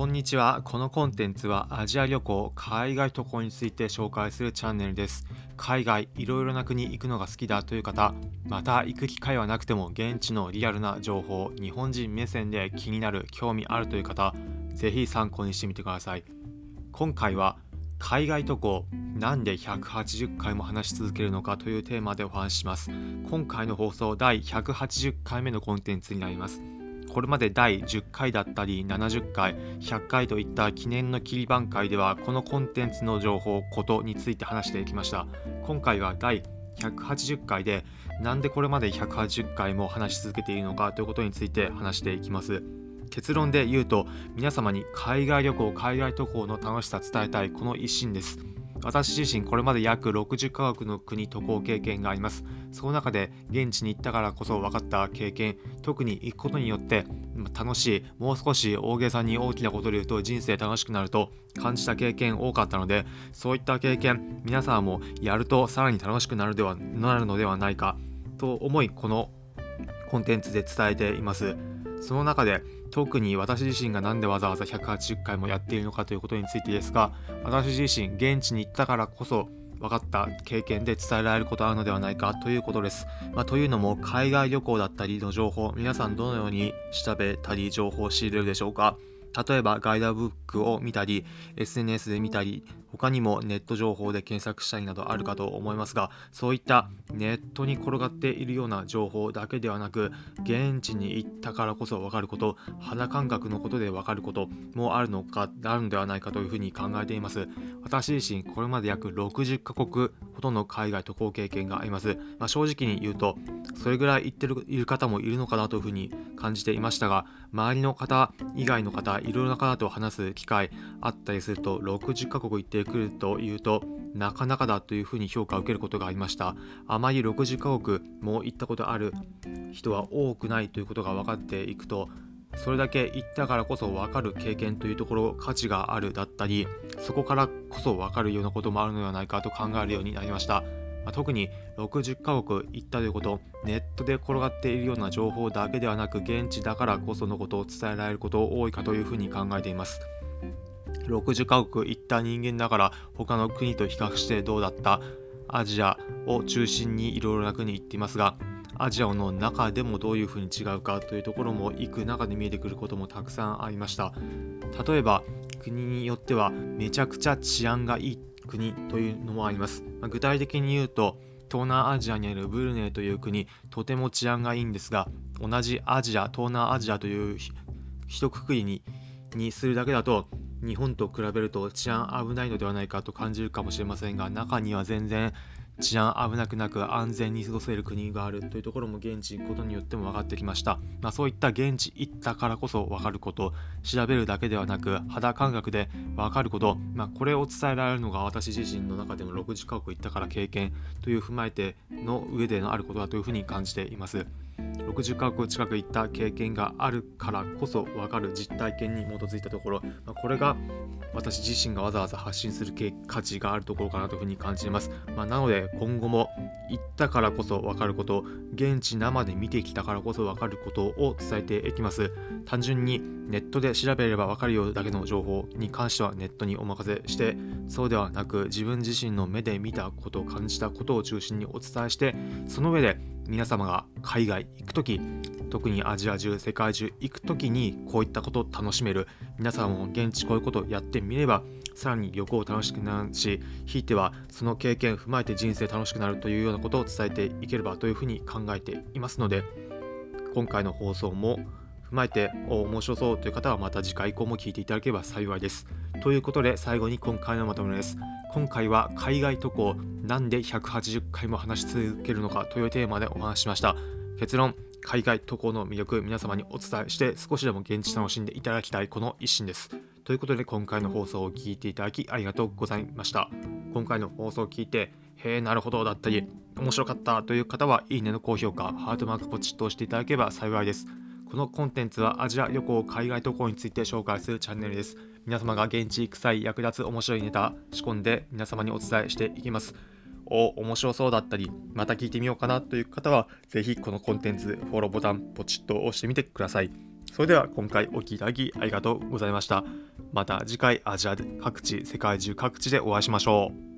こんにちは。このコンテンツはアジア旅行、海外渡航について紹介するチャンネルです。海外、いろいろな国行くのが好きだという方、また行く機会はなくても現地のリアルな情報、日本人目線で気になる、興味あるという方、ぜひ参考にしてみてください。今回は海外渡航なんで180回も話し続けるのかというテーマでお話しします。今回の放送第180回目のコンテンツになります。これまで第10回だったり70回100回といった記念の切り番会ではこのコンテンツの情報ことについて話していきました。今回は第180回でなんでこれまで180回も話し続けているのかということについて話していきます。結論で言うと皆様に海外旅行海外渡航の楽しさ伝えたいこの一心です。私自身これまで約60カ国の国渡航経験があります。その中で現地に行ったからこそ分かった経験特に行くことによって楽しいもう少し大げさに大きなことで言うと人生楽しくなると感じた経験多かったのでそういった経験皆さんもやるとさらに楽しくなるではなるのではないかと思いこのコンテンツで伝えています。その中で特に私自身が何でわざわざ180回もやっているのかということについてですが私自身現地に行ったからこそ分かった経験で伝えられることあるのではないかということです。まあ、というのも海外旅行だったりの情報皆さんどのように調べたり情報を仕入れるでしょうか例えばガイドブックを見たり SNS で見たり他にもネット情報で検索したりなどあるかと思いますがそういったネットに転がっているような情報だけではなく現地に行ったからこそ分かること肌感覚のことで分かることもあるのかあるのではないかというふうに考えています。私自身これまで約60カ国ほとんど海外渡航経験があります、まあ、正直に言うとそれぐらい行ってるいる方もいるのかなというふうに感じていましたが周りの方以外の方いろいろな方と話す機会あったりすると60カ国行っててくるというとなかなかだというふうに評価を受けることがありました。あまり60カ国も行ったことある人は多くないということが分かっていくとそれだけ行ったからこそ分かる経験というところ価値があるだったりそこからこそ分かるようなこともあるのではないかと考えるようになりました。ま、特に60カ国行ったということネットで転がっているような情報だけではなく現地だからこそのことを伝えられること多いかというふうに考えています。60カ国行った人間だから他の国と比較してどうだった？アジアを中心にいろいろな国行っていますがアジアの中でもどういうふうに違うかというところも行く中で見えてくることもたくさんありました。例えば国によってはめちゃくちゃ治安がいい国というのもあります、具体的に言うと東南アジアにあるブルネイという国とても治安がいいんですが同じアジア東南アジアという一括りににするだけだと日本と比べると治安危ないのではないかと感じるかもしれませんが中には全然治安危なくなく安全に過ごせる国があるというところも現地行くことによっても分かってきました、まあ、そういった現地行ったからこそ分かること調べるだけではなく肌感覚で分かること、まあ、これを伝えられるのが私自身の中でも6時間国行ったから経験という踏まえての上でのあることだというふうに感じています。60カ国近く行った経験があるからこそ分かる実体験に基づいたところ、まあ、これが私自身がわざわざ発信する価値があるところかなというふうに感じます、まあ、なので今後も行ったからこそ分かること現地生で見てきたからこそ分かることを伝えていきます。単純にネットで調べれば分かるようだけの情報に関してはネットにお任せしてそうではなく自分自身の目で見たこと感じたことを中心にお伝えしてその上で皆様が海外行く時特にアジア中世界中行く時にこういったことを楽しめる皆さんも現地こういうことをやってみればさらに旅行楽しくなるしひいてはその経験を踏まえて人生楽しくなるというようなことを伝えていければというふうに考えていますので今回の放送も踏まえて面白そうという方はまた次回以降も聞いていただければ幸いです。ということで最後に今回のまとめです。今回は海外渡航なんで180回も話し続けるのかというテーマでお話しました。結論海外渡航の魅力皆様にお伝えして少しでも現地楽しんでいただきたいこの一心です。ということで今回の放送を聞いていただきありがとうございました。今回の放送を聞いてへえなるほどだったり面白かったという方はいいねの高評価ハートマークポチッと押していただければ幸いです。このコンテンツはアジア旅行海外渡航について紹介するチャンネルです皆様が現地行く際役立つ面白いネタ仕込んで皆様にお伝えしていきますお面白そうだったりまた聞いてみようかなという方はぜひこのコンテンツフォローボタンポチッと押してみてください。それでは今回お聴きいただきありがとうございました。また次回アジア各地世界中各地でお会いしましょう。